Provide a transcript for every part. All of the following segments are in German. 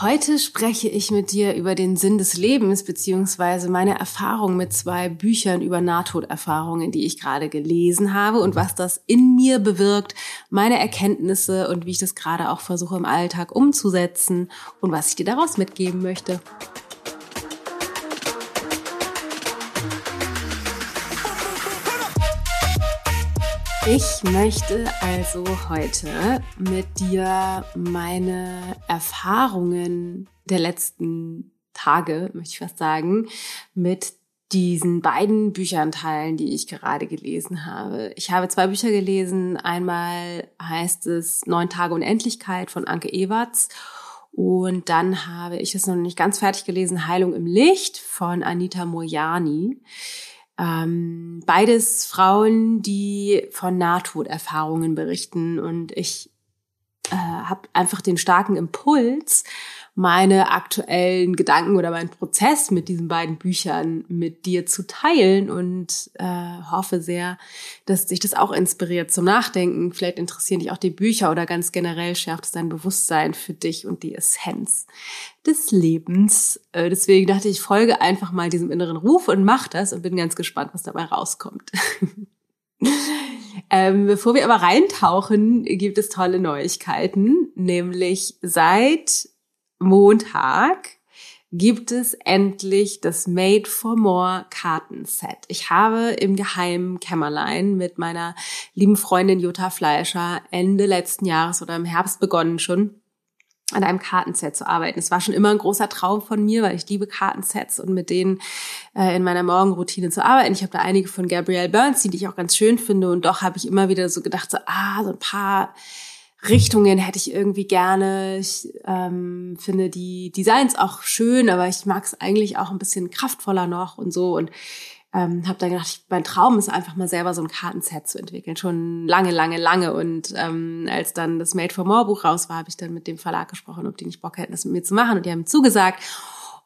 Heute spreche ich mit dir über den Sinn des Lebens beziehungsweise meine Erfahrung mit zwei Büchern über Nahtoderfahrungen, die ich gerade gelesen habe und was das in mir bewirkt, meine Erkenntnisse und wie ich das gerade auch versuche im Alltag umzusetzen und was ich dir daraus mitgeben möchte. Ich möchte also heute mit dir meine Erfahrungen der letzten Tage, möchte ich fast sagen, mit diesen beiden Büchern teilen, die ich gerade gelesen habe. Ich habe zwei Bücher gelesen. Einmal heißt es Neun Tage Unendlichkeit von Anke Ewerts. Und dann habe ich es noch nicht ganz fertig gelesen, Heilung im Licht von Anita Mojani. Ähm, beides Frauen, die von Nahtoderfahrungen berichten. Und ich äh, habe einfach den starken Impuls, meine aktuellen Gedanken oder meinen Prozess mit diesen beiden Büchern mit dir zu teilen und äh, hoffe sehr, dass dich das auch inspiriert zum Nachdenken. Vielleicht interessieren dich auch die Bücher oder ganz generell schärft es dein Bewusstsein für dich und die Essenz des Lebens. Äh, deswegen dachte ich, folge einfach mal diesem inneren Ruf und mach das und bin ganz gespannt, was dabei rauskommt. Ähm, bevor wir aber reintauchen, gibt es tolle Neuigkeiten, nämlich seit Montag gibt es endlich das Made for More Kartenset. Ich habe im geheimen Kämmerlein mit meiner lieben Freundin Jutta Fleischer Ende letzten Jahres oder im Herbst begonnen schon an einem Kartenset zu arbeiten. Es war schon immer ein großer Traum von mir, weil ich liebe Kartensets und mit denen äh, in meiner Morgenroutine zu arbeiten. Ich habe da einige von Gabrielle Bernstein, die ich auch ganz schön finde und doch habe ich immer wieder so gedacht, so ah, so ein paar Richtungen hätte ich irgendwie gerne. Ich ähm, finde die Designs auch schön, aber ich mag es eigentlich auch ein bisschen kraftvoller noch und so. Und ähm, habe dann gedacht, mein Traum ist einfach mal selber so ein Kartenset zu entwickeln. Schon lange, lange, lange. Und ähm, als dann das Made for More Buch raus war, habe ich dann mit dem Verlag gesprochen, ob die nicht Bock hätten, das mit mir zu machen. Und die haben zugesagt.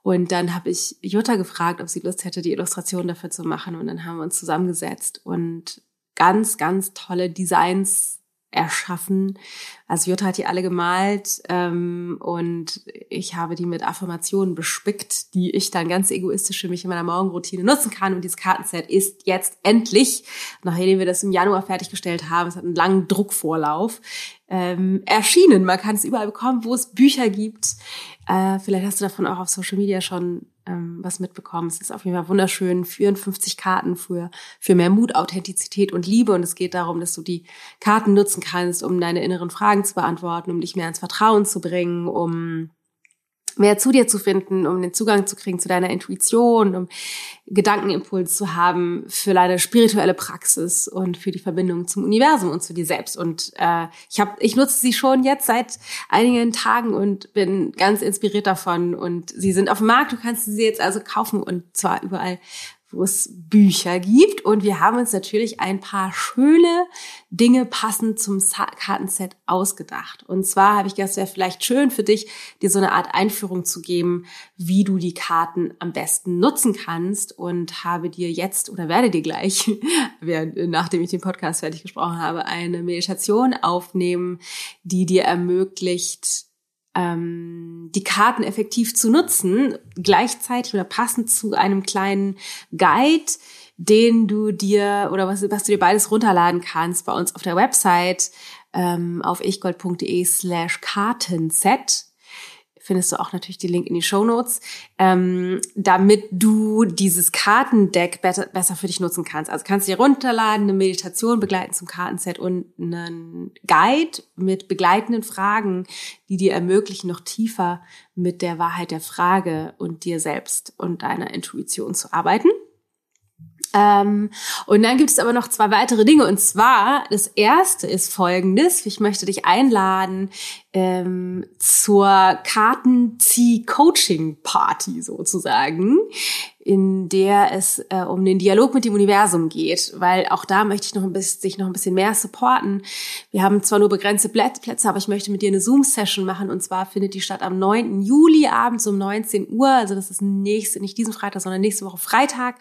Und dann habe ich Jutta gefragt, ob sie Lust hätte, die Illustration dafür zu machen. Und dann haben wir uns zusammengesetzt und ganz, ganz tolle Designs erschaffen. Also Jutta hat die alle gemalt ähm, und ich habe die mit Affirmationen bespickt, die ich dann ganz egoistisch für mich in meiner Morgenroutine nutzen kann. Und dieses Kartenset ist jetzt endlich, nachdem wir das im Januar fertiggestellt haben, es hat einen langen Druckvorlauf, ähm, erschienen. Man kann es überall bekommen, wo es Bücher gibt. Äh, vielleicht hast du davon auch auf Social Media schon ähm, was mitbekommen. Es ist auf jeden Fall wunderschön. 54 Karten für, für mehr Mut, Authentizität und Liebe. Und es geht darum, dass du die Karten nutzen kannst, um deine inneren Fragen zu beantworten, um dich mehr ins Vertrauen zu bringen, um mehr zu dir zu finden, um den Zugang zu kriegen zu deiner Intuition, um Gedankenimpuls zu haben für deine spirituelle Praxis und für die Verbindung zum Universum und zu dir selbst. Und äh, ich habe, ich nutze sie schon jetzt seit einigen Tagen und bin ganz inspiriert davon. Und sie sind auf dem Markt. Du kannst sie jetzt also kaufen und zwar überall, wo es Bücher gibt. Und wir haben uns natürlich ein paar schöne Dinge passend zum Kartenset ausgedacht. Und zwar habe ich gedacht, es wäre vielleicht schön für dich, dir so eine Art Einführung zu geben, wie du die Karten am besten nutzen kannst. Und habe dir jetzt oder werde dir gleich, nachdem ich den Podcast fertig gesprochen habe, eine Meditation aufnehmen, die dir ermöglicht, ähm, die Karten effektiv zu nutzen, gleichzeitig oder passend zu einem kleinen Guide, den du dir oder was, was du dir beides runterladen kannst bei uns auf der Website ähm, auf ichgold.de slash Kartenset findest du auch natürlich die Link in die Show Notes, ähm, damit du dieses Kartendeck besser, besser für dich nutzen kannst. Also kannst du dir runterladen, eine Meditation begleiten zum Kartenset und einen Guide mit begleitenden Fragen, die dir ermöglichen, noch tiefer mit der Wahrheit der Frage und dir selbst und deiner Intuition zu arbeiten. Ähm, und dann gibt es aber noch zwei weitere Dinge. Und zwar, das erste ist folgendes. Ich möchte dich einladen ähm, zur Kartenzieh-Coaching-Party sozusagen in der es äh, um den Dialog mit dem Universum geht, weil auch da möchte ich noch ein bisschen, sich noch ein bisschen mehr supporten. Wir haben zwar nur begrenzte Plätze, aber ich möchte mit dir eine Zoom-Session machen und zwar findet die statt am 9. Juli abends um 19 Uhr, also das ist nächste, nicht diesen Freitag, sondern nächste Woche Freitag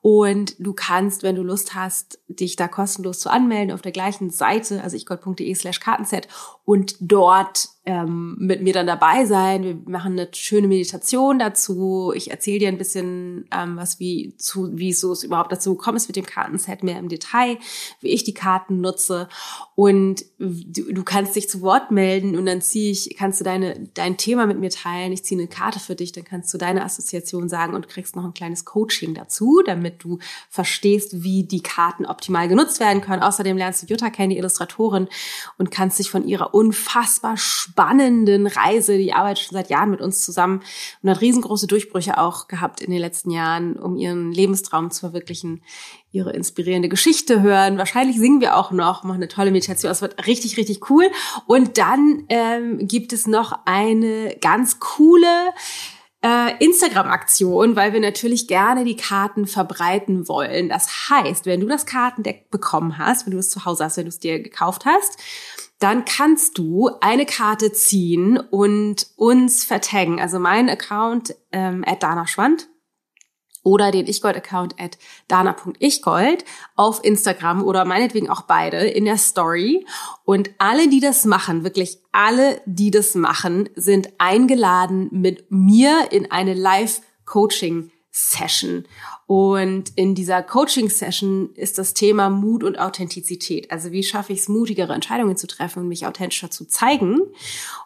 und du kannst, wenn du Lust hast, dich da kostenlos zu anmelden auf der gleichen Seite, also ichgold.de slash Kartenset und dort ähm, mit mir dann dabei sein. Wir machen eine schöne Meditation dazu. Ich erzähle dir ein bisschen ähm, was, wie zu, wie so es überhaupt dazu gekommen ist mit dem Kartenset mehr im Detail, wie ich die Karten nutze. Und du, du kannst dich zu Wort melden und dann ziehe ich, kannst du deine, dein Thema mit mir teilen. Ich ziehe eine Karte für dich, dann kannst du deine Assoziation sagen und kriegst noch ein kleines Coaching dazu, damit du verstehst, wie die Karten optimal genutzt werden können. Außerdem lernst du Jutta kennen, die Illustratorin, und kannst dich von ihrer unfassbar spannenden Reise. Die arbeitet schon seit Jahren mit uns zusammen und hat riesengroße Durchbrüche auch gehabt in den letzten Jahren, um ihren Lebenstraum zu verwirklichen, ihre inspirierende Geschichte hören. Wahrscheinlich singen wir auch noch, machen eine tolle Meditation. Es wird richtig, richtig cool. Und dann ähm, gibt es noch eine ganz coole äh, Instagram-Aktion, weil wir natürlich gerne die Karten verbreiten wollen. Das heißt, wenn du das Kartendeck bekommen hast, wenn du es zu Hause hast, wenn du es dir gekauft hast, dann kannst du eine Karte ziehen und uns vertaggen. Also mein Account ähm, at Dana Schwand oder den ichgold-Account at dana.ichgold auf Instagram oder meinetwegen auch beide in der Story. Und alle, die das machen, wirklich alle, die das machen, sind eingeladen mit mir in eine Live-Coaching-Session. Und in dieser Coaching-Session ist das Thema Mut und Authentizität. Also wie schaffe ich es, mutigere Entscheidungen zu treffen und mich authentischer zu zeigen?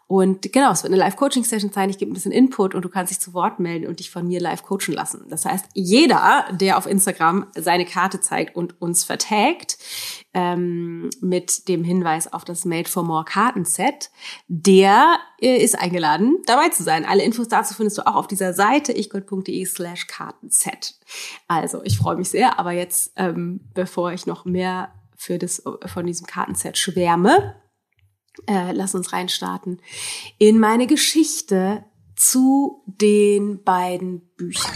Und genau, es wird eine Live-Coaching-Session sein. Ich gebe ein bisschen Input und du kannst dich zu Wort melden und dich von mir live coachen lassen. Das heißt, jeder, der auf Instagram seine Karte zeigt und uns vertagt, ähm, mit dem Hinweis auf das Made for More Kartenset, der äh, ist eingeladen, dabei zu sein. Alle Infos dazu findest du auch auf dieser Seite ichgold.de slash Kartenset. Also, ich freue mich sehr, aber jetzt, ähm, bevor ich noch mehr für das, von diesem Kartenset schwärme, äh, lass uns reinstarten, in meine Geschichte zu den beiden Büchern.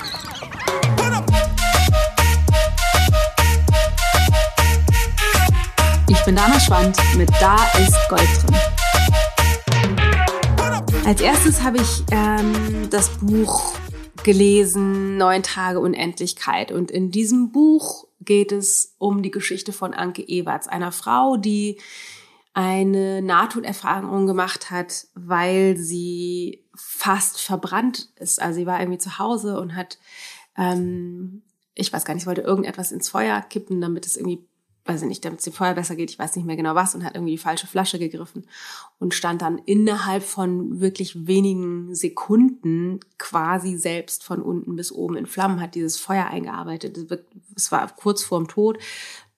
Ich bin Dana Schwand mit Da ist Gold drin. Als erstes habe ich ähm, das Buch gelesen, Neun Tage Unendlichkeit. Und in diesem Buch geht es um die Geschichte von Anke Ewerts, einer Frau, die eine Nahtoderfahrung gemacht hat, weil sie fast verbrannt ist. Also sie war irgendwie zu Hause und hat, ähm, ich weiß gar nicht, wollte irgendetwas ins Feuer kippen, damit es irgendwie, weiß ich nicht, damit es dem Feuer besser geht, ich weiß nicht mehr genau was, und hat irgendwie die falsche Flasche gegriffen und stand dann innerhalb von wirklich wenigen Sekunden quasi selbst von unten bis oben in Flammen, hat dieses Feuer eingearbeitet. Es war kurz vorm Tod,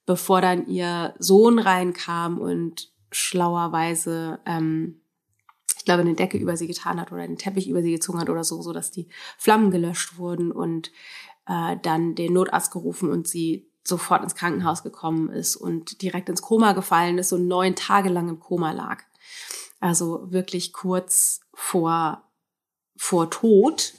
bevor dann ihr Sohn reinkam und schlauerweise, ähm, ich glaube, eine Decke über sie getan hat oder einen Teppich über sie gezogen hat oder so, so dass die Flammen gelöscht wurden und äh, dann den Notarzt gerufen und sie sofort ins Krankenhaus gekommen ist und direkt ins Koma gefallen ist und neun Tage lang im Koma lag. Also wirklich kurz vor vor Tod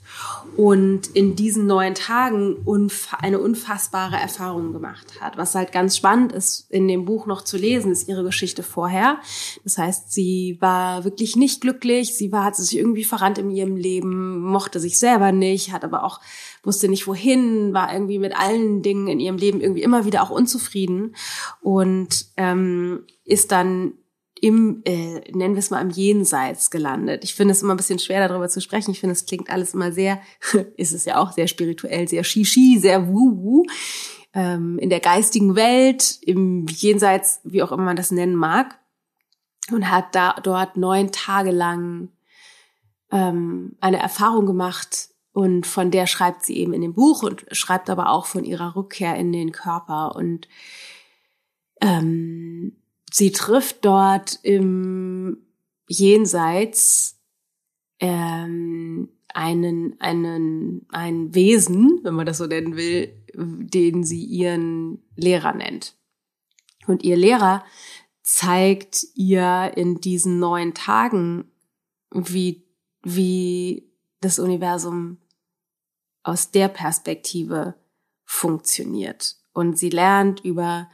und in diesen neun Tagen unf eine unfassbare Erfahrung gemacht hat. Was halt ganz spannend ist, in dem Buch noch zu lesen, ist ihre Geschichte vorher. Das heißt, sie war wirklich nicht glücklich, sie war, hat sich irgendwie verrannt in ihrem Leben, mochte sich selber nicht, hat aber auch, wusste nicht wohin, war irgendwie mit allen Dingen in ihrem Leben irgendwie immer wieder auch unzufrieden und ähm, ist dann im, äh, nennen wir es mal, im Jenseits gelandet. Ich finde es immer ein bisschen schwer, darüber zu sprechen. Ich finde, es klingt alles immer sehr, ist es ja auch sehr spirituell, sehr shishi, sehr wuhu. Ähm, in der geistigen Welt, im Jenseits, wie auch immer man das nennen mag. Und hat da dort neun Tage lang ähm, eine Erfahrung gemacht, und von der schreibt sie eben in dem Buch und schreibt aber auch von ihrer Rückkehr in den Körper. Und ähm, sie trifft dort im Jenseits ähm, einen, einen, ein Wesen, wenn man das so nennen will, den sie ihren Lehrer nennt. Und ihr Lehrer zeigt ihr in diesen neun Tagen, wie, wie das Universum aus der Perspektive funktioniert. Und sie lernt über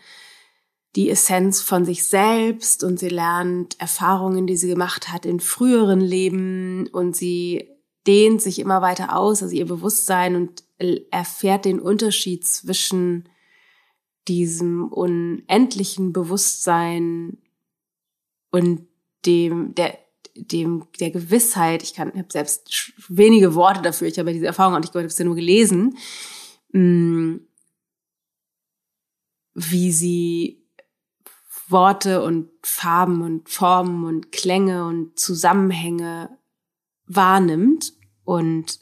die Essenz von sich selbst und sie lernt Erfahrungen, die sie gemacht hat in früheren Leben und sie dehnt sich immer weiter aus, also ihr Bewusstsein und erfährt den Unterschied zwischen diesem unendlichen Bewusstsein und dem, der, dem der Gewissheit, ich kann habe selbst wenige Worte dafür, ich habe diese Erfahrung auch nicht gehört, ich habe es ja nur gelesen, mm, wie sie Worte und Farben und Formen und Klänge und Zusammenhänge wahrnimmt und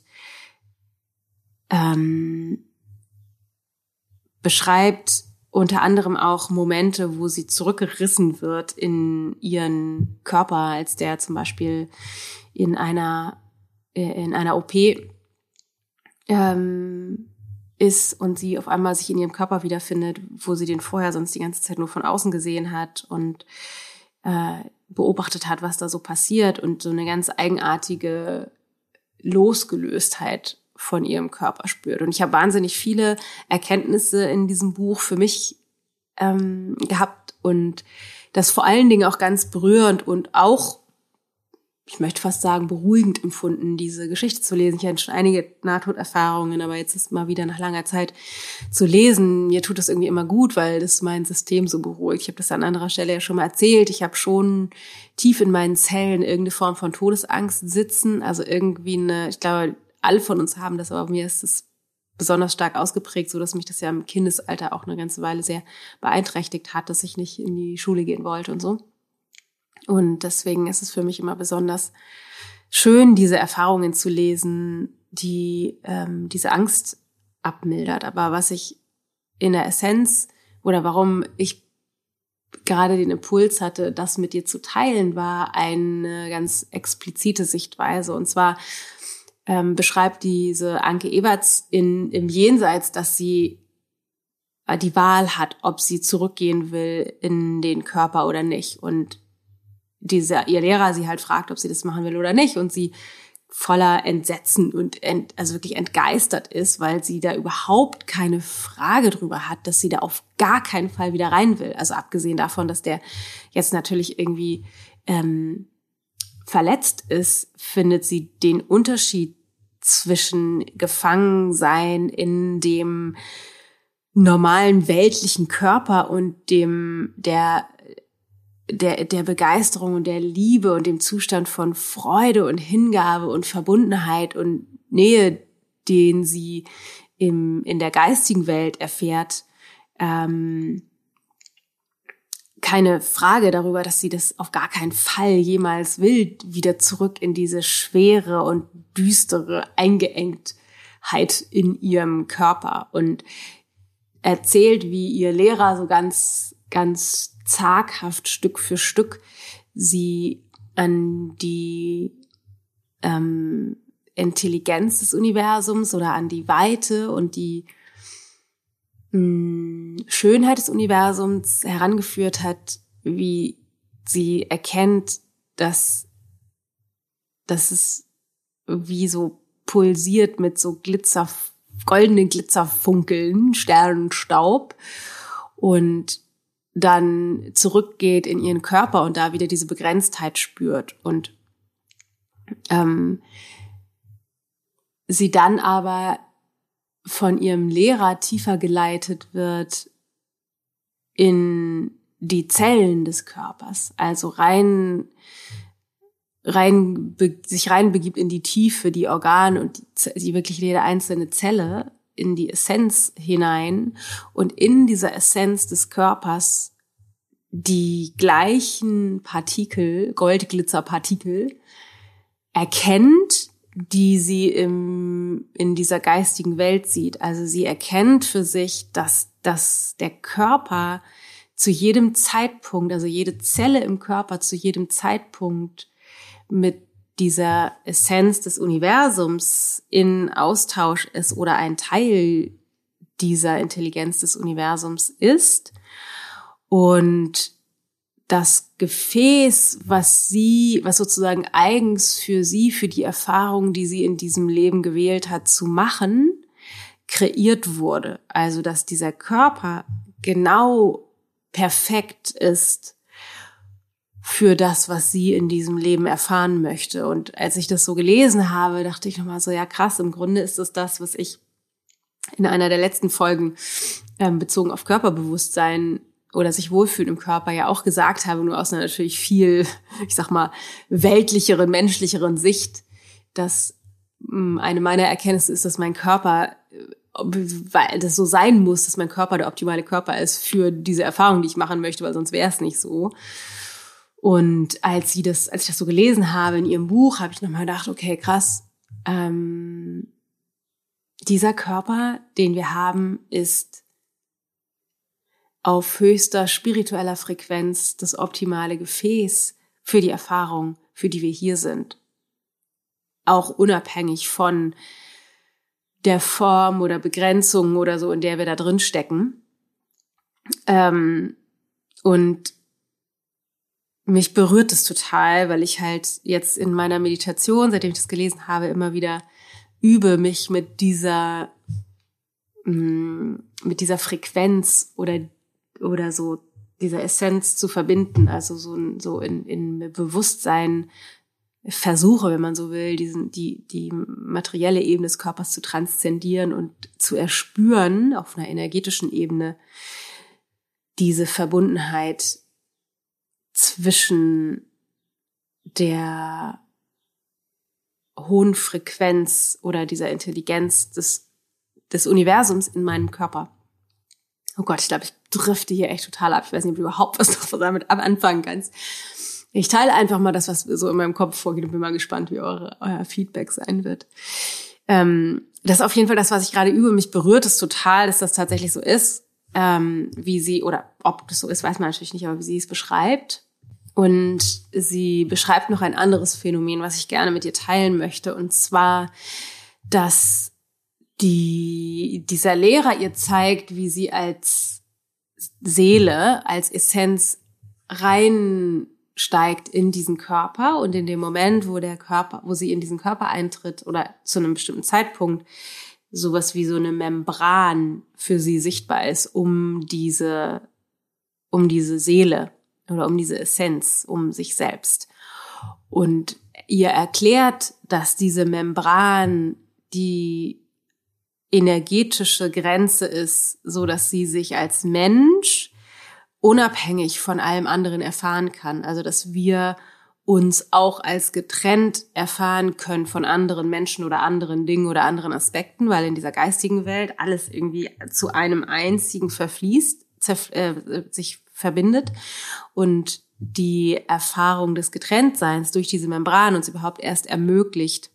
ähm, beschreibt unter anderem auch Momente, wo sie zurückgerissen wird in ihren Körper, als der zum Beispiel in einer äh, in einer OP ähm, ist und sie auf einmal sich in ihrem Körper wiederfindet, wo sie den vorher sonst die ganze Zeit nur von außen gesehen hat und äh, beobachtet hat, was da so passiert und so eine ganz eigenartige Losgelöstheit von ihrem Körper spürt. Und ich habe wahnsinnig viele Erkenntnisse in diesem Buch für mich ähm, gehabt und das vor allen Dingen auch ganz berührend und auch, ich möchte fast sagen, beruhigend empfunden, diese Geschichte zu lesen. Ich hatte schon einige Nahtoderfahrungen, aber jetzt ist mal wieder nach langer Zeit zu lesen. Mir tut das irgendwie immer gut, weil das mein System so beruhigt. Ich habe das an anderer Stelle ja schon mal erzählt. Ich habe schon tief in meinen Zellen irgendeine Form von Todesangst sitzen. Also irgendwie eine, ich glaube, alle von uns haben das, aber mir ist es besonders stark ausgeprägt, so dass mich das ja im Kindesalter auch eine ganze Weile sehr beeinträchtigt hat, dass ich nicht in die Schule gehen wollte und so. Und deswegen ist es für mich immer besonders schön, diese Erfahrungen zu lesen, die ähm, diese Angst abmildert. Aber was ich in der Essenz oder warum ich gerade den Impuls hatte, das mit dir zu teilen, war eine ganz explizite Sichtweise. Und zwar ähm, beschreibt diese Anke Eberts in, im Jenseits, dass sie äh, die Wahl hat, ob sie zurückgehen will in den Körper oder nicht. Und dieser, ihr Lehrer sie halt fragt, ob sie das machen will oder nicht. Und sie voller Entsetzen und ent, also wirklich entgeistert ist, weil sie da überhaupt keine Frage drüber hat, dass sie da auf gar keinen Fall wieder rein will. Also abgesehen davon, dass der jetzt natürlich irgendwie ähm, verletzt ist, findet sie den Unterschied zwischen Gefangensein in dem normalen weltlichen Körper und dem der der der Begeisterung und der Liebe und dem Zustand von Freude und Hingabe und Verbundenheit und Nähe, den sie im in der geistigen Welt erfährt, ähm, keine Frage darüber, dass sie das auf gar keinen Fall jemals will, wieder zurück in diese schwere und düstere Eingeengtheit in ihrem Körper. Und erzählt, wie ihr Lehrer so ganz, ganz zaghaft Stück für Stück sie an die ähm, Intelligenz des Universums oder an die Weite und die Schönheit des Universums herangeführt hat, wie sie erkennt, dass, dass es wie so pulsiert mit so Glitzer, goldenen Glitzerfunkeln, Sternenstaub. Und dann zurückgeht in ihren Körper und da wieder diese Begrenztheit spürt. Und ähm, sie dann aber von ihrem Lehrer tiefer geleitet wird in die Zellen des Körpers, also rein rein sich reinbegibt in die Tiefe, die Organe und die, die wirklich jede einzelne Zelle in die Essenz hinein und in dieser Essenz des Körpers die gleichen Partikel, Goldglitzerpartikel erkennt, die sie im, in dieser geistigen Welt sieht. Also sie erkennt für sich, dass, dass der Körper zu jedem Zeitpunkt, also jede Zelle im Körper zu jedem Zeitpunkt mit dieser Essenz des Universums in Austausch ist oder ein Teil dieser Intelligenz des Universums ist und das Gefäß, was sie, was sozusagen eigens für sie, für die Erfahrungen, die sie in diesem Leben gewählt hat, zu machen, kreiert wurde. Also, dass dieser Körper genau perfekt ist für das, was sie in diesem Leben erfahren möchte. Und als ich das so gelesen habe, dachte ich nochmal so, ja krass, im Grunde ist es das, was ich in einer der letzten Folgen ähm, bezogen auf Körperbewusstsein oder sich wohlfühlen im Körper ja auch gesagt habe, nur aus einer natürlich viel, ich sag mal, weltlicheren, menschlicheren Sicht, dass hm, eine meiner Erkenntnisse ist, dass mein Körper, äh, weil das so sein muss, dass mein Körper der optimale Körper ist für diese Erfahrung, die ich machen möchte, weil sonst wäre es nicht so. Und als sie das, als ich das so gelesen habe in ihrem Buch, habe ich nochmal gedacht, okay, krass, ähm, dieser Körper, den wir haben, ist auf höchster spiritueller Frequenz das optimale Gefäß für die Erfahrung, für die wir hier sind. Auch unabhängig von der Form oder Begrenzung oder so, in der wir da drin stecken. Ähm, und mich berührt es total, weil ich halt jetzt in meiner Meditation, seitdem ich das gelesen habe, immer wieder übe, mich mit dieser, mm, mit dieser Frequenz oder oder so dieser Essenz zu verbinden, also so, so in, in Bewusstsein versuche, wenn man so will, diesen, die, die materielle Ebene des Körpers zu transzendieren und zu erspüren auf einer energetischen Ebene diese Verbundenheit zwischen der hohen Frequenz oder dieser Intelligenz des, des Universums in meinem Körper. Oh Gott, ich glaube, ich drifte hier echt total ab. Ich weiß nicht, ob du überhaupt was damit anfangen kannst. Ich teile einfach mal das, was so in meinem Kopf vorgeht und bin mal gespannt, wie eure, euer Feedback sein wird. Ähm, das ist auf jeden Fall das, was ich gerade übe. Mich berührt es total, dass das tatsächlich so ist, ähm, wie sie, oder ob das so ist, weiß man natürlich nicht, aber wie sie es beschreibt. Und sie beschreibt noch ein anderes Phänomen, was ich gerne mit dir teilen möchte. Und zwar, dass die, dieser Lehrer ihr zeigt, wie sie als Seele, als Essenz reinsteigt in diesen Körper und in dem Moment, wo der Körper, wo sie in diesen Körper eintritt oder zu einem bestimmten Zeitpunkt sowas wie so eine Membran für sie sichtbar ist, um diese, um diese Seele oder um diese Essenz, um sich selbst. Und ihr erklärt, dass diese Membran die energetische Grenze ist, so dass sie sich als Mensch unabhängig von allem anderen erfahren kann. Also, dass wir uns auch als getrennt erfahren können von anderen Menschen oder anderen Dingen oder anderen Aspekten, weil in dieser geistigen Welt alles irgendwie zu einem einzigen verfließt, äh, sich verbindet und die Erfahrung des Getrenntseins durch diese Membran uns überhaupt erst ermöglicht,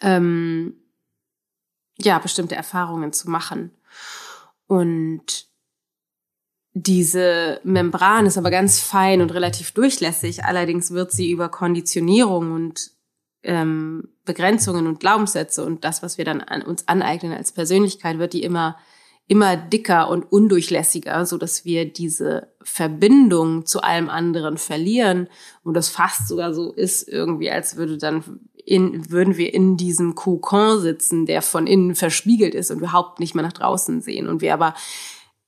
ähm, ja, bestimmte Erfahrungen zu machen. Und diese Membran ist aber ganz fein und relativ durchlässig. Allerdings wird sie über Konditionierung und ähm, Begrenzungen und Glaubenssätze und das, was wir dann an uns aneignen als Persönlichkeit, wird die immer immer dicker und undurchlässiger, so dass wir diese Verbindung zu allem anderen verlieren und das fast sogar so ist irgendwie, als würde dann in, würden wir in diesem Kokon sitzen, der von innen verspiegelt ist und überhaupt nicht mehr nach draußen sehen. Und wir aber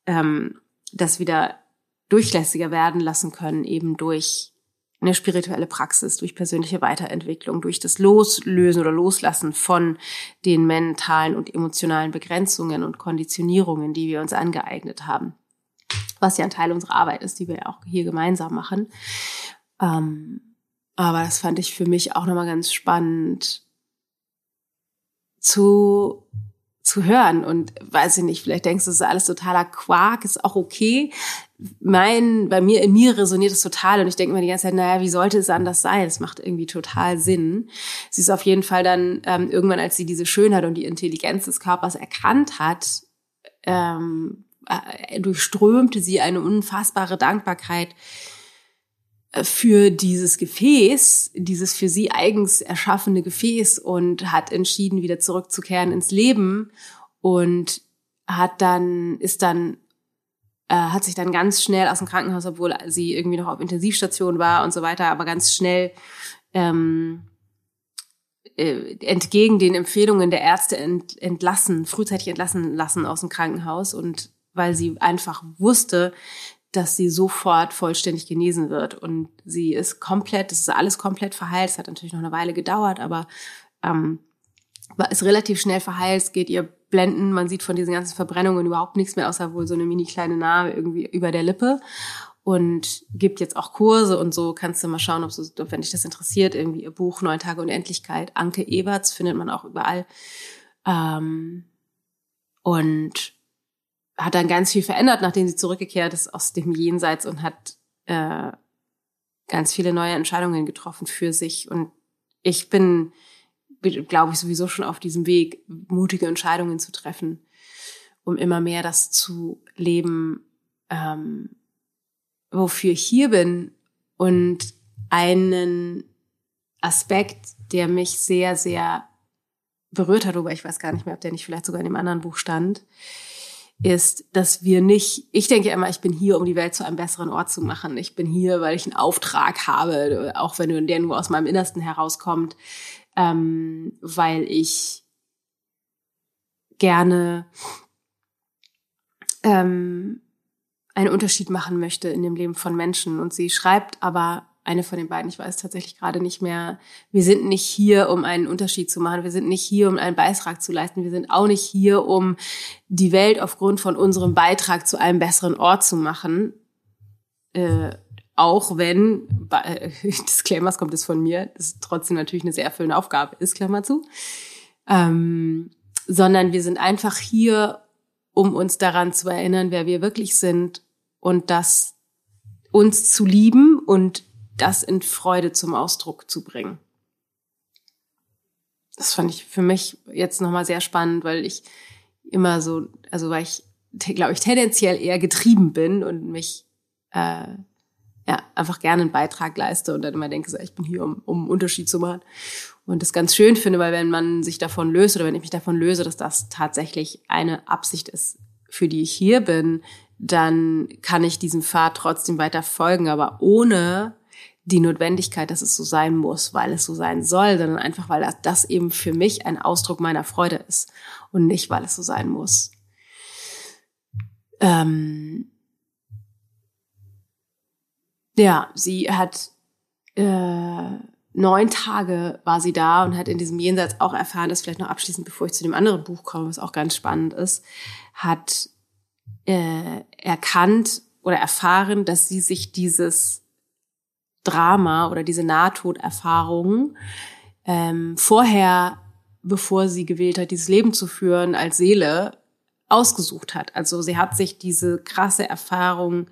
ähm, das wieder durchlässiger werden lassen können, eben durch eine spirituelle Praxis, durch persönliche Weiterentwicklung, durch das Loslösen oder Loslassen von den mentalen und emotionalen Begrenzungen und Konditionierungen, die wir uns angeeignet haben. Was ja ein Teil unserer Arbeit ist, die wir auch hier gemeinsam machen. Ähm, aber das fand ich für mich auch nochmal ganz spannend zu, zu hören. Und weiß ich nicht, vielleicht denkst du, das ist alles totaler Quark, ist auch okay. Mein, bei mir, in mir resoniert es total und ich denke mir die ganze Zeit, naja, wie sollte es anders sein? Es macht irgendwie total Sinn. Sie ist auf jeden Fall dann ähm, irgendwann, als sie diese Schönheit und die Intelligenz des Körpers erkannt hat, ähm, äh, durchströmte sie eine unfassbare Dankbarkeit für dieses Gefäß, dieses für sie eigens erschaffene Gefäß und hat entschieden, wieder zurückzukehren ins Leben und hat dann, ist dann, äh, hat sich dann ganz schnell aus dem Krankenhaus, obwohl sie irgendwie noch auf Intensivstation war und so weiter, aber ganz schnell ähm, äh, entgegen den Empfehlungen der Ärzte ent, entlassen, frühzeitig entlassen lassen aus dem Krankenhaus und weil sie einfach wusste, dass sie sofort vollständig genesen wird. Und sie ist komplett, das ist alles komplett verheilt. Es hat natürlich noch eine Weile gedauert, aber ähm, ist relativ schnell verheilt, es geht ihr blenden, man sieht von diesen ganzen Verbrennungen überhaupt nichts mehr, außer wohl so eine mini kleine Narbe irgendwie über der Lippe und gibt jetzt auch Kurse und so kannst du mal schauen, ob so, wenn dich das interessiert, irgendwie ihr Buch Neun Tage Unendlichkeit. Anke Eberts findet man auch überall. Ähm, und hat dann ganz viel verändert, nachdem sie zurückgekehrt ist aus dem Jenseits und hat äh, ganz viele neue Entscheidungen getroffen für sich. Und ich bin, glaube ich, sowieso schon auf diesem Weg, mutige Entscheidungen zu treffen, um immer mehr das zu leben, ähm, wofür ich hier bin. Und einen Aspekt, der mich sehr, sehr berührt hat, wobei ich weiß gar nicht mehr, ob der nicht vielleicht sogar in dem anderen Buch stand, ist, dass wir nicht, ich denke immer, ich bin hier, um die Welt zu einem besseren Ort zu machen. Ich bin hier, weil ich einen Auftrag habe, auch wenn der nur aus meinem Innersten herauskommt, ähm, weil ich gerne ähm, einen Unterschied machen möchte in dem Leben von Menschen. Und sie schreibt aber eine von den beiden, ich weiß tatsächlich gerade nicht mehr, wir sind nicht hier, um einen Unterschied zu machen, wir sind nicht hier, um einen Beitrag zu leisten, wir sind auch nicht hier, um die Welt aufgrund von unserem Beitrag zu einem besseren Ort zu machen. Äh, auch wenn, äh, Disclaimers kommt es von mir, das ist trotzdem natürlich eine sehr erfüllende Aufgabe ist, Klammer zu. Ähm, sondern wir sind einfach hier, um uns daran zu erinnern, wer wir wirklich sind und das uns zu lieben und das in Freude zum Ausdruck zu bringen. Das fand ich für mich jetzt nochmal sehr spannend, weil ich immer so, also weil ich, glaube ich, tendenziell eher getrieben bin und mich äh, ja einfach gerne einen Beitrag leiste und dann immer denke, so, ich bin hier, um, um einen Unterschied zu machen. Und das ganz schön finde, weil wenn man sich davon löst oder wenn ich mich davon löse, dass das tatsächlich eine Absicht ist, für die ich hier bin, dann kann ich diesem Pfad trotzdem weiter folgen, aber ohne die Notwendigkeit, dass es so sein muss, weil es so sein soll, sondern einfach, weil das eben für mich ein Ausdruck meiner Freude ist und nicht, weil es so sein muss. Ähm ja, sie hat äh, neun Tage war sie da und hat in diesem Jenseits auch erfahren, dass vielleicht noch abschließend, bevor ich zu dem anderen Buch komme, was auch ganz spannend ist, hat äh, erkannt oder erfahren, dass sie sich dieses Drama oder diese Nahtoderfahrung ähm, vorher, bevor sie gewählt hat, dieses Leben zu führen als Seele, ausgesucht hat. Also sie hat sich diese krasse Erfahrung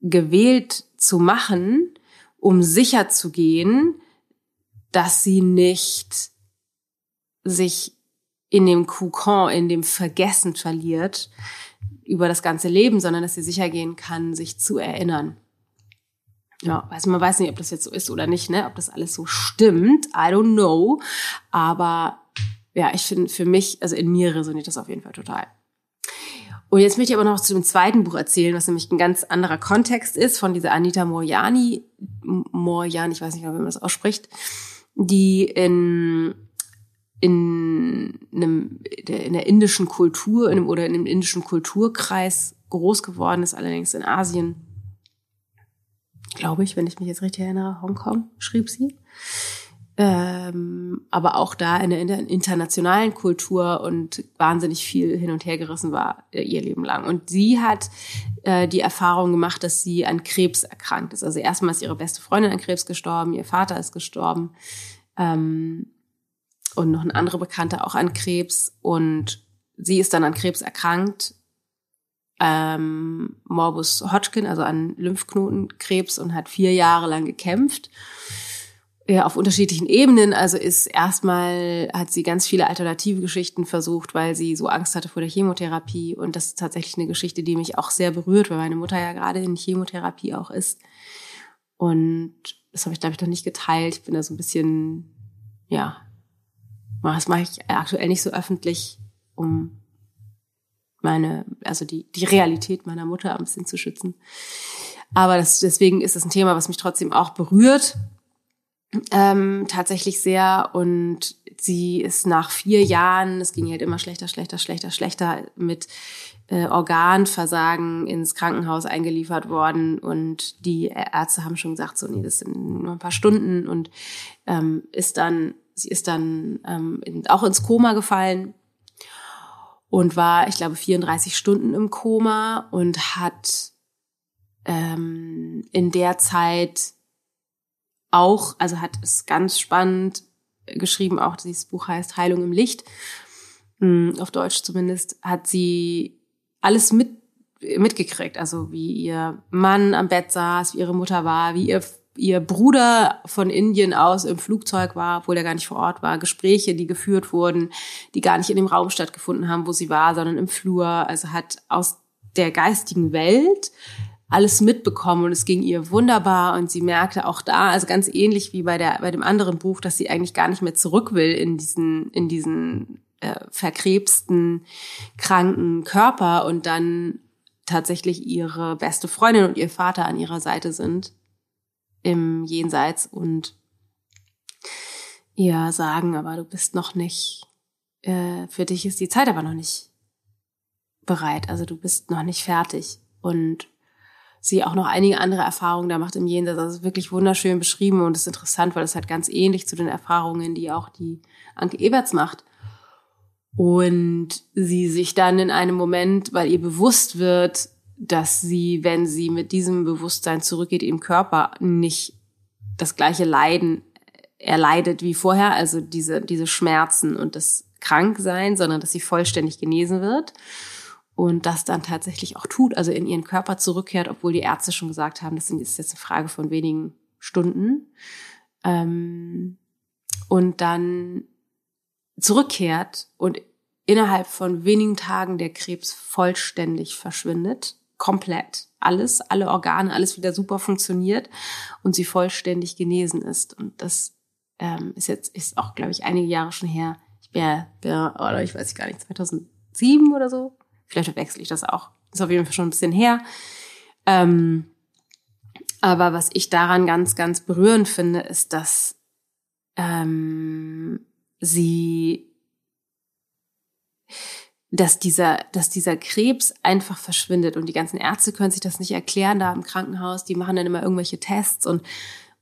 gewählt zu machen, um sicher zu gehen, dass sie nicht sich in dem Kokon, in dem Vergessen verliert über das ganze Leben, sondern dass sie sicher gehen kann, sich zu erinnern. Ja, also man weiß nicht, ob das jetzt so ist oder nicht, ne? Ob das alles so stimmt. I don't know. Aber ja, ich finde für mich, also in mir resoniert das auf jeden Fall total. Und jetzt möchte ich aber noch zu dem zweiten Buch erzählen, was nämlich ein ganz anderer Kontext ist, von dieser Anita Moriani, Moriani, ich weiß nicht, wie man das ausspricht, die in, in einem, in der indischen Kultur, in einem, oder in einem indischen Kulturkreis groß geworden ist, allerdings in Asien glaube ich, wenn ich mich jetzt richtig erinnere, Hongkong, schrieb sie. Ähm, aber auch da in der internationalen Kultur und wahnsinnig viel hin und her gerissen war äh, ihr Leben lang. Und sie hat äh, die Erfahrung gemacht, dass sie an Krebs erkrankt ist. Also erstmal ist ihre beste Freundin an Krebs gestorben, ihr Vater ist gestorben ähm, und noch ein anderer Bekannter auch an Krebs. Und sie ist dann an Krebs erkrankt ähm, Morbus Hodgkin, also an Lymphknotenkrebs und hat vier Jahre lang gekämpft. Ja, auf unterschiedlichen Ebenen. Also ist erstmal hat sie ganz viele alternative Geschichten versucht, weil sie so Angst hatte vor der Chemotherapie. Und das ist tatsächlich eine Geschichte, die mich auch sehr berührt, weil meine Mutter ja gerade in Chemotherapie auch ist. Und das habe ich, glaube ich, noch nicht geteilt. Ich bin da so ein bisschen, ja, das mache ich aktuell nicht so öffentlich, um meine, also die, die Realität meiner Mutter ein bisschen zu schützen. Aber das, deswegen ist es ein Thema, was mich trotzdem auch berührt. Ähm, tatsächlich sehr. Und sie ist nach vier Jahren, es ging halt immer schlechter, schlechter, schlechter, schlechter mit äh, Organversagen ins Krankenhaus eingeliefert worden. Und die Ärzte haben schon gesagt, so, nee, das sind nur ein paar Stunden und ähm, ist dann sie ist dann ähm, in, auch ins Koma gefallen und war, ich glaube, 34 Stunden im Koma und hat ähm, in der Zeit auch, also hat es ganz spannend geschrieben, auch dieses Buch heißt Heilung im Licht, hm, auf Deutsch zumindest, hat sie alles mit, mitgekriegt, also wie ihr Mann am Bett saß, wie ihre Mutter war, wie ihr ihr Bruder von Indien aus im Flugzeug war, obwohl er gar nicht vor Ort war, Gespräche, die geführt wurden, die gar nicht in dem Raum stattgefunden haben, wo sie war, sondern im Flur, also hat aus der geistigen Welt alles mitbekommen und es ging ihr wunderbar und sie merkte auch da, also ganz ähnlich wie bei der bei dem anderen Buch, dass sie eigentlich gar nicht mehr zurück will in diesen in diesen äh, verkrebsten kranken Körper und dann tatsächlich ihre beste Freundin und ihr Vater an ihrer Seite sind im Jenseits und ihr sagen, aber du bist noch nicht, äh, für dich ist die Zeit aber noch nicht bereit, also du bist noch nicht fertig und sie auch noch einige andere Erfahrungen da macht im Jenseits. Also wirklich wunderschön beschrieben und ist interessant, weil es halt ganz ähnlich zu den Erfahrungen, die auch die Anke Eberts macht. Und sie sich dann in einem Moment, weil ihr bewusst wird, dass sie, wenn sie mit diesem Bewusstsein zurückgeht im Körper, nicht das gleiche Leiden erleidet wie vorher, also diese, diese Schmerzen und das Kranksein, sondern dass sie vollständig genesen wird und das dann tatsächlich auch tut, also in ihren Körper zurückkehrt, obwohl die Ärzte schon gesagt haben, das ist jetzt eine Frage von wenigen Stunden. Ähm, und dann zurückkehrt und innerhalb von wenigen Tagen der Krebs vollständig verschwindet, komplett. Alles, alle Organe, alles wieder super funktioniert und sie vollständig genesen ist. Und das ähm, ist jetzt, ist auch, glaube ich, einige Jahre schon her. Ich bin ja, oder ich weiß gar nicht, 2007 oder so, Vielleicht verwechsel ich das auch. Ist auf jeden Fall schon ein bisschen her. Ähm, aber was ich daran ganz, ganz berührend finde, ist, dass ähm, sie, dass dieser, dass dieser Krebs einfach verschwindet und die ganzen Ärzte können sich das nicht erklären da im Krankenhaus. Die machen dann immer irgendwelche Tests und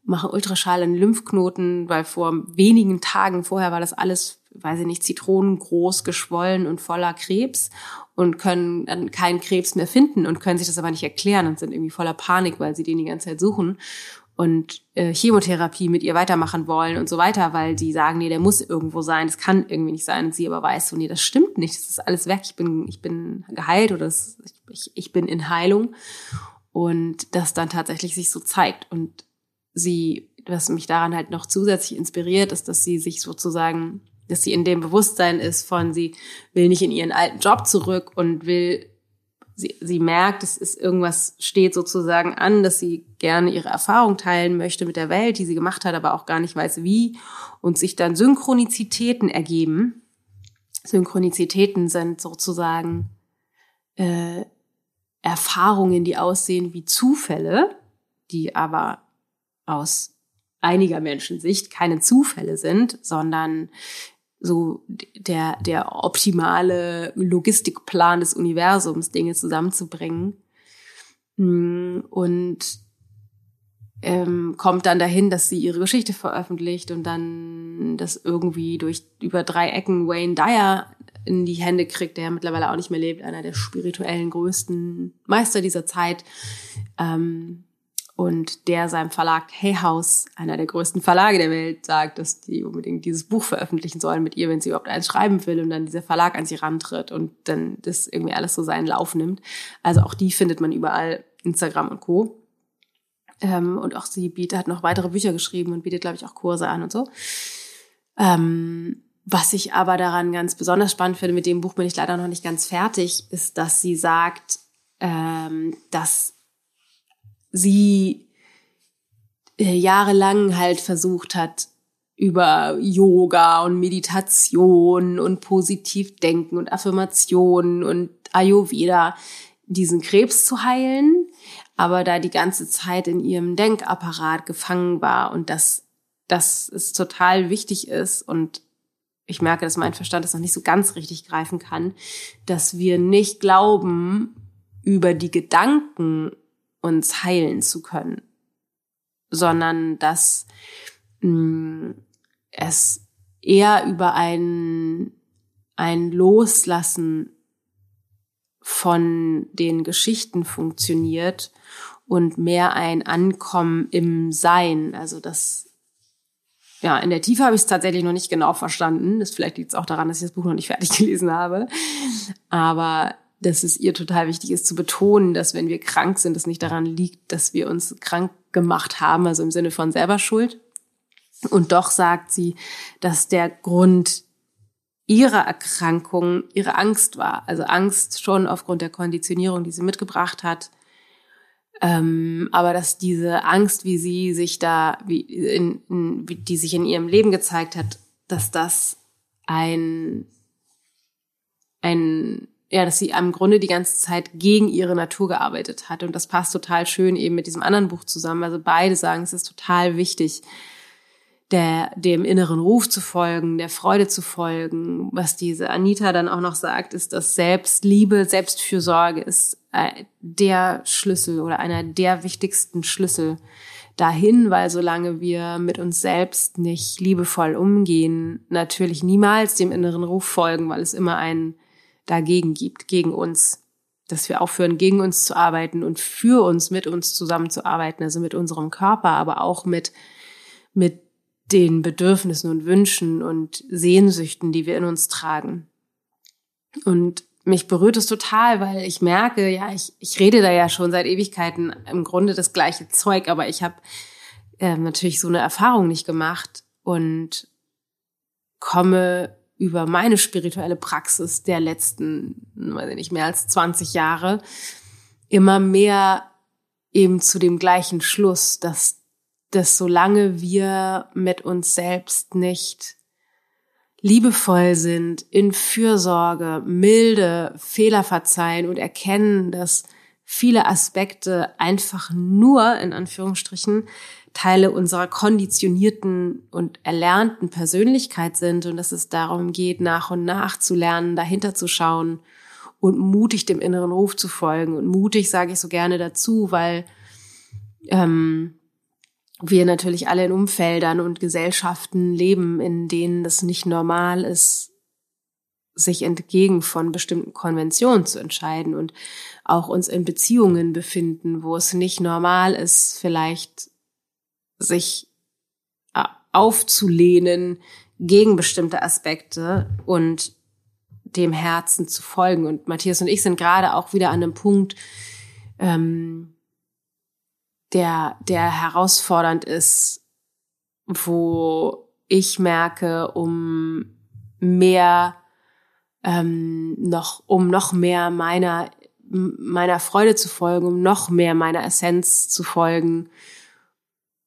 machen Ultraschall in Lymphknoten, weil vor wenigen Tagen vorher war das alles, weiß ich nicht, zitronengroß, geschwollen und voller Krebs und können dann keinen Krebs mehr finden und können sich das aber nicht erklären und sind irgendwie voller Panik, weil sie den die ganze Zeit suchen und äh, Chemotherapie mit ihr weitermachen wollen und so weiter, weil die sagen, nee, der muss irgendwo sein, das kann irgendwie nicht sein. Und sie aber weiß so, nee, das stimmt nicht, das ist alles weg, ich bin, ich bin geheilt oder das, ich, ich bin in Heilung. Und das dann tatsächlich sich so zeigt. Und sie, was mich daran halt noch zusätzlich inspiriert, ist, dass sie sich sozusagen dass sie in dem Bewusstsein ist von, sie will nicht in ihren alten Job zurück und will, sie, sie merkt, es ist irgendwas steht sozusagen an, dass sie gerne ihre Erfahrung teilen möchte mit der Welt, die sie gemacht hat, aber auch gar nicht weiß wie und sich dann Synchronizitäten ergeben. Synchronizitäten sind sozusagen äh, Erfahrungen, die aussehen wie Zufälle, die aber aus einiger Menschen Sicht keine Zufälle sind, sondern so der, der optimale Logistikplan des Universums, Dinge zusammenzubringen. Mm, und ähm, kommt dann dahin, dass sie ihre Geschichte veröffentlicht und dann das irgendwie durch über drei Ecken Wayne Dyer in die Hände kriegt, der mittlerweile auch nicht mehr lebt, einer der spirituellen größten Meister dieser Zeit. Ähm, und der seinem Verlag Hay House, einer der größten Verlage der Welt, sagt, dass die unbedingt dieses Buch veröffentlichen sollen mit ihr, wenn sie überhaupt eins schreiben will und dann dieser Verlag an sie rantritt und dann das irgendwie alles so seinen Lauf nimmt. Also auch die findet man überall, Instagram und Co. Ähm, und auch sie bietet, hat noch weitere Bücher geschrieben und bietet, glaube ich, auch Kurse an und so. Ähm, was ich aber daran ganz besonders spannend finde, mit dem Buch bin ich leider noch nicht ganz fertig, ist, dass sie sagt, ähm, dass sie äh, jahrelang halt versucht hat, über Yoga und Meditation und Positivdenken und Affirmationen und Ayurveda diesen Krebs zu heilen, aber da die ganze Zeit in ihrem Denkapparat gefangen war und dass, dass es total wichtig ist und ich merke, dass mein Verstand das noch nicht so ganz richtig greifen kann, dass wir nicht glauben, über die Gedanken uns heilen zu können, sondern dass mh, mm, es eher über ein, ein Loslassen von den Geschichten funktioniert und mehr ein Ankommen im Sein. Also das, ja, in der Tiefe habe ich es tatsächlich noch nicht genau verstanden. Das vielleicht liegt es auch daran, dass ich das Buch noch nicht fertig gelesen habe. Aber dass es ihr total wichtig ist zu betonen, dass wenn wir krank sind, es nicht daran liegt, dass wir uns krank gemacht haben, also im Sinne von selber Schuld. Und doch sagt sie, dass der Grund ihrer Erkrankung ihre Angst war. Also Angst schon aufgrund der Konditionierung, die sie mitgebracht hat. Ähm, aber dass diese Angst, wie sie sich da, wie in, in, wie die sich in ihrem Leben gezeigt hat, dass das ein, ein ja, dass sie im Grunde die ganze Zeit gegen ihre Natur gearbeitet hat. Und das passt total schön eben mit diesem anderen Buch zusammen. Also beide sagen, es ist total wichtig, der, dem inneren Ruf zu folgen, der Freude zu folgen. Was diese Anita dann auch noch sagt, ist, dass Selbstliebe, Selbstfürsorge ist äh, der Schlüssel oder einer der wichtigsten Schlüssel dahin, weil solange wir mit uns selbst nicht liebevoll umgehen, natürlich niemals dem inneren Ruf folgen, weil es immer einen dagegen gibt, gegen uns. Dass wir aufhören, gegen uns zu arbeiten und für uns, mit uns zusammenzuarbeiten, also mit unserem Körper, aber auch mit, mit den Bedürfnissen und Wünschen und Sehnsüchten, die wir in uns tragen. Und mich berührt es total, weil ich merke, ja, ich, ich rede da ja schon seit Ewigkeiten im Grunde das gleiche Zeug, aber ich habe äh, natürlich so eine Erfahrung nicht gemacht und komme über meine spirituelle Praxis der letzten, weiß ich nicht, mehr als 20 Jahre immer mehr eben zu dem gleichen Schluss, dass, dass solange wir mit uns selbst nicht liebevoll sind, in Fürsorge, milde, Fehler verzeihen und erkennen, dass viele Aspekte einfach nur, in Anführungsstrichen, Teile unserer konditionierten und erlernten Persönlichkeit sind und dass es darum geht, nach und nach zu lernen, dahinter zu schauen und mutig dem inneren Ruf zu folgen. Und mutig sage ich so gerne dazu, weil ähm, wir natürlich alle in Umfeldern und Gesellschaften leben, in denen das nicht normal ist, sich entgegen von bestimmten Konventionen zu entscheiden und auch uns in Beziehungen befinden, wo es nicht normal ist, vielleicht sich äh, aufzulehnen gegen bestimmte Aspekte und dem Herzen zu folgen. Und Matthias und ich sind gerade auch wieder an einem Punkt, ähm, der, der herausfordernd ist, wo ich merke, um mehr ähm, noch, um noch mehr meiner meiner Freude zu folgen, um noch mehr meiner Essenz zu folgen,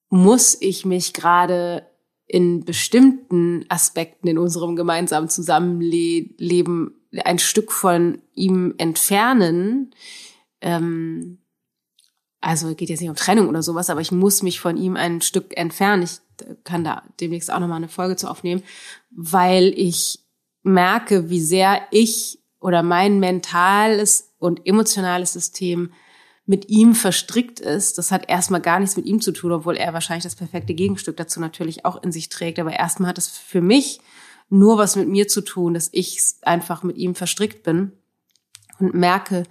muss ich mich gerade in bestimmten Aspekten in unserem gemeinsamen Zusammenleben ein Stück von ihm entfernen. Ähm, also geht jetzt nicht um Trennung oder sowas, aber ich muss mich von ihm ein Stück entfernen. Ich kann da demnächst auch nochmal eine Folge zu aufnehmen, weil ich merke, wie sehr ich oder mein mentales und emotionales System mit ihm verstrickt ist, das hat erstmal gar nichts mit ihm zu tun, obwohl er wahrscheinlich das perfekte Gegenstück dazu natürlich auch in sich trägt. Aber erstmal hat es für mich nur was mit mir zu tun, dass ich einfach mit ihm verstrickt bin und merke,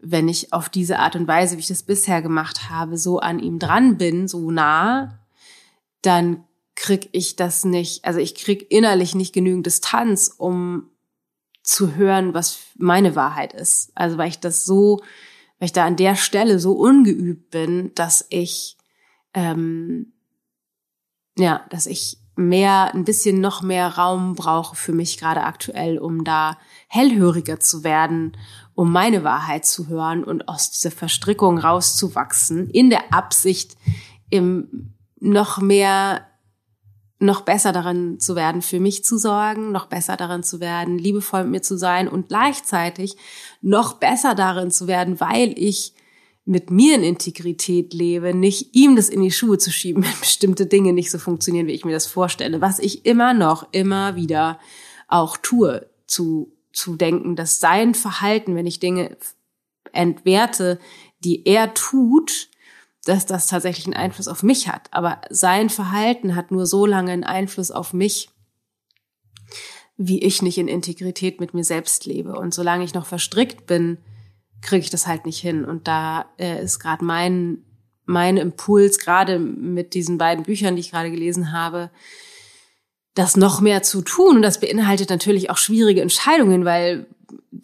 wenn ich auf diese Art und Weise, wie ich das bisher gemacht habe, so an ihm dran bin, so nah, dann krieg ich das nicht, also ich krieg innerlich nicht genügend Distanz, um zu hören, was meine Wahrheit ist. Also weil ich das so weil ich da an der Stelle so ungeübt bin, dass ich ähm, ja, dass ich mehr, ein bisschen noch mehr Raum brauche für mich gerade aktuell, um da hellhöriger zu werden, um meine Wahrheit zu hören und aus dieser Verstrickung rauszuwachsen, in der Absicht, im noch mehr noch besser darin zu werden, für mich zu sorgen, noch besser darin zu werden, liebevoll mit mir zu sein und gleichzeitig noch besser darin zu werden, weil ich mit mir in Integrität lebe, nicht ihm das in die Schuhe zu schieben, wenn bestimmte Dinge nicht so funktionieren, wie ich mir das vorstelle, was ich immer noch, immer wieder auch tue, zu, zu denken, dass sein Verhalten, wenn ich Dinge entwerte, die er tut, dass das tatsächlich einen Einfluss auf mich hat. Aber sein Verhalten hat nur so lange einen Einfluss auf mich, wie ich nicht in Integrität mit mir selbst lebe. Und solange ich noch verstrickt bin, kriege ich das halt nicht hin. Und da äh, ist gerade mein, mein Impuls, gerade mit diesen beiden Büchern, die ich gerade gelesen habe, das noch mehr zu tun. Und das beinhaltet natürlich auch schwierige Entscheidungen, weil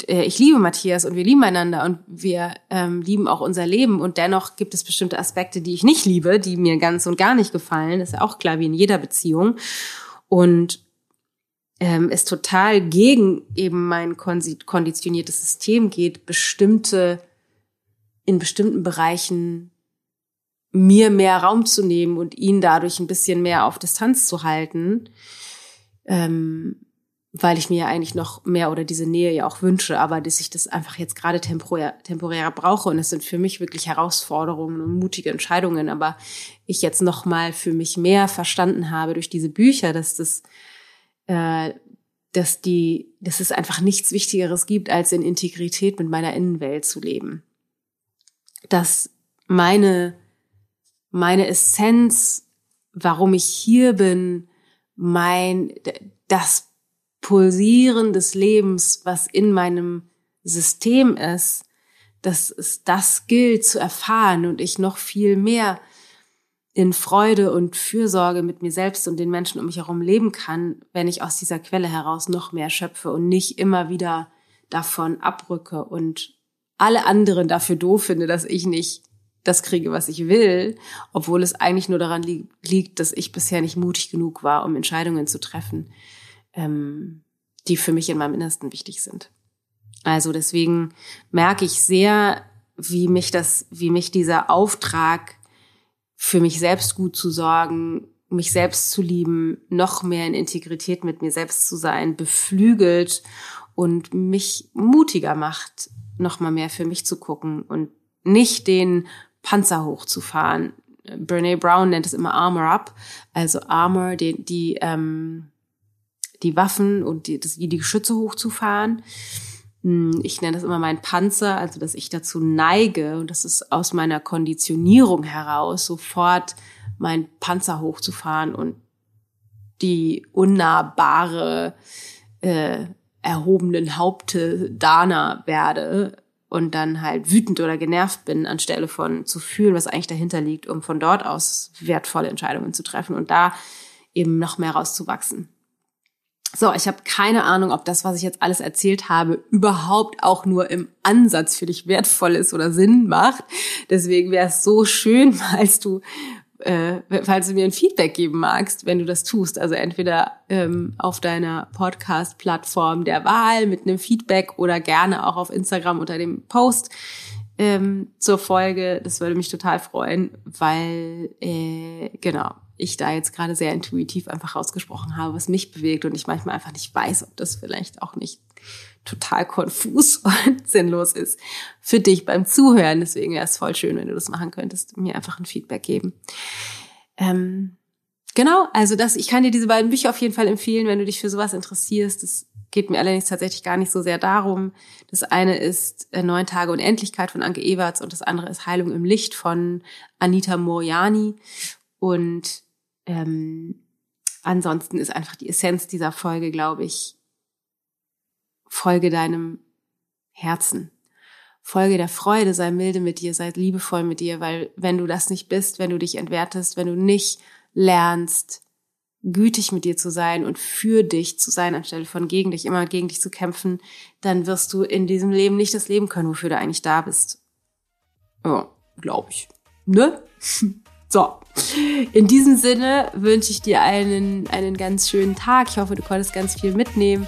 ich liebe Matthias und wir lieben einander und wir ähm, lieben auch unser Leben. Und dennoch gibt es bestimmte Aspekte, die ich nicht liebe, die mir ganz und gar nicht gefallen. Das ist ja auch klar wie in jeder Beziehung. Und ähm, es total gegen eben mein konditioniertes System geht, bestimmte, in bestimmten Bereichen mir mehr Raum zu nehmen und ihn dadurch ein bisschen mehr auf Distanz zu halten, ähm, weil ich mir ja eigentlich noch mehr oder diese Nähe ja auch wünsche, aber dass ich das einfach jetzt gerade temporär, temporär brauche und es sind für mich wirklich Herausforderungen und mutige Entscheidungen, aber ich jetzt noch mal für mich mehr verstanden habe durch diese Bücher, dass das äh, dass die, dass es einfach nichts Wichtigeres gibt, als in Integrität mit meiner Innenwelt zu leben. Dass meine, meine Essenz, warum ich hier bin, mein, das Pulsieren des Lebens, was in meinem System ist, dass es das gilt zu erfahren und ich noch viel mehr in Freude und Fürsorge mit mir selbst und den Menschen um mich herum leben kann, wenn ich aus dieser Quelle heraus noch mehr schöpfe und nicht immer wieder davon abrücke und alle anderen dafür doof finde, dass ich nicht das kriege, was ich will, obwohl es eigentlich nur daran li liegt, dass ich bisher nicht mutig genug war, um Entscheidungen zu treffen, ähm, die für mich in meinem Innersten wichtig sind. Also deswegen merke ich sehr, wie mich das, wie mich dieser Auftrag für mich selbst gut zu sorgen, mich selbst zu lieben, noch mehr in Integrität mit mir selbst zu sein, beflügelt und mich mutiger macht, noch mal mehr für mich zu gucken und nicht den Panzer hochzufahren. Brene Brown nennt es immer Armor Up, also Armor, die, die, ähm, die Waffen und die, das, die Geschütze hochzufahren hm, ich nenne das immer mein Panzer, also dass ich dazu neige, und das ist aus meiner Konditionierung heraus, sofort mein Panzer hochzufahren und die unnahbare, äh, erhobenen Haupte Dana werde und dann halt wütend oder genervt bin, anstelle von zu fühlen, was eigentlich dahinter liegt, um von dort aus wertvolle Entscheidungen zu treffen und da eben noch mehr rauszuwachsen. So, ich habe keine Ahnung, ob das, was ich jetzt alles erzählt habe, überhaupt auch nur im Ansatz für dich wertvoll ist oder Sinn macht. Deswegen wäre es so schön, falls du, äh, falls du mir ein Feedback geben magst, wenn du das tust. Also entweder ähm, auf deiner Podcast-Plattform der Wahl mit einem Feedback oder gerne auch auf Instagram unter dem Post ähm, zur Folge. Das würde mich total freuen, weil äh, genau ich da jetzt gerade sehr intuitiv einfach rausgesprochen habe, was mich bewegt und ich manchmal einfach nicht weiß, ob das vielleicht auch nicht total konfus und sinnlos ist für dich beim Zuhören. Deswegen wäre es voll schön, wenn du das machen könntest, mir einfach ein Feedback geben. Ähm, genau, also das, ich kann dir diese beiden Bücher auf jeden Fall empfehlen, wenn du dich für sowas interessierst. Das geht mir allerdings tatsächlich gar nicht so sehr darum. Das eine ist äh, Neun Tage Unendlichkeit von Anke Ewerts und das andere ist Heilung im Licht von Anita Moriani. Und ähm, ansonsten ist einfach die Essenz dieser Folge, glaube ich, folge deinem Herzen. Folge der Freude, sei milde mit dir, sei liebevoll mit dir, weil wenn du das nicht bist, wenn du dich entwertest, wenn du nicht lernst, gütig mit dir zu sein und für dich zu sein, anstelle von gegen dich, immer gegen dich zu kämpfen, dann wirst du in diesem Leben nicht das Leben können, wofür du eigentlich da bist. Ja, glaube ich. Ne? So, in diesem Sinne wünsche ich dir einen, einen ganz schönen Tag. Ich hoffe, du konntest ganz viel mitnehmen.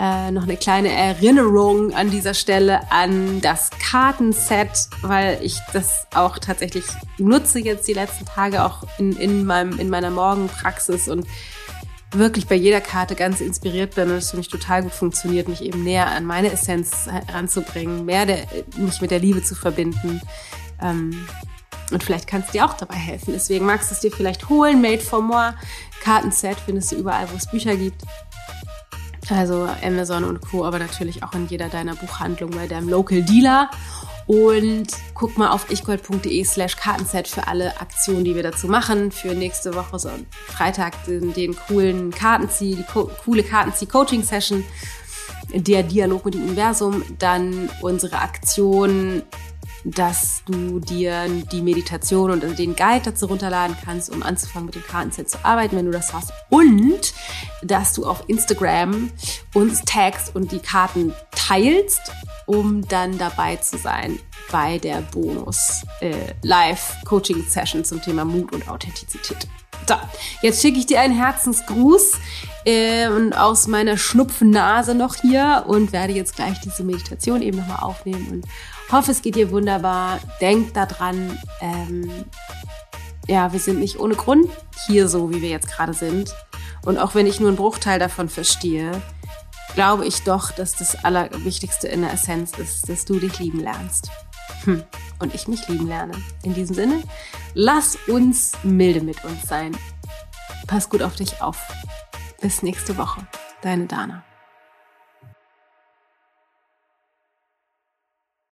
Äh, noch eine kleine Erinnerung an dieser Stelle an das Kartenset, weil ich das auch tatsächlich nutze jetzt die letzten Tage auch in, in, meinem, in meiner Morgenpraxis und wirklich bei jeder Karte ganz inspiriert bin und es für mich total gut funktioniert, mich eben näher an meine Essenz heranzubringen, mehr der, mich mit der Liebe zu verbinden. Ähm, und vielleicht kannst du dir auch dabei helfen. Deswegen magst du es dir vielleicht holen. Made for More Kartenset findest du überall, wo es Bücher gibt. Also Amazon und Co., aber natürlich auch in jeder deiner Buchhandlungen bei deinem Local Dealer. Und guck mal auf ichgold.de slash Kartenset für alle Aktionen, die wir dazu machen. Für nächste Woche, so Freitag, den, den coolen Kartenzieh, die co coole Kartenzieh-Coaching-Session, der Dialog mit dem Universum. Dann unsere Aktion dass du dir die Meditation und den Guide dazu runterladen kannst, um anzufangen mit dem Kartenset zu arbeiten, wenn du das hast. Und dass du auf Instagram uns tagst und die Karten teilst, um dann dabei zu sein bei der Bonus äh, zum Thema Mut und Authentizität. So, jetzt schicke ich dir einen Herzensgruß äh, aus meiner Schnupfennase noch hier und werde jetzt gleich diese Meditation eben nochmal aufnehmen und hoffe, es geht dir wunderbar. Denk daran, ähm, ja, wir sind nicht ohne Grund hier so, wie wir jetzt gerade sind. Und auch wenn ich nur einen Bruchteil davon verstehe, glaube ich doch, dass das Allerwichtigste in der Essenz ist, dass du dich lieben lernst. Hm. Und ich mich lieben lerne. In diesem Sinne, lass uns milde mit uns sein. Pass gut auf dich auf. Bis nächste Woche. Deine Dana.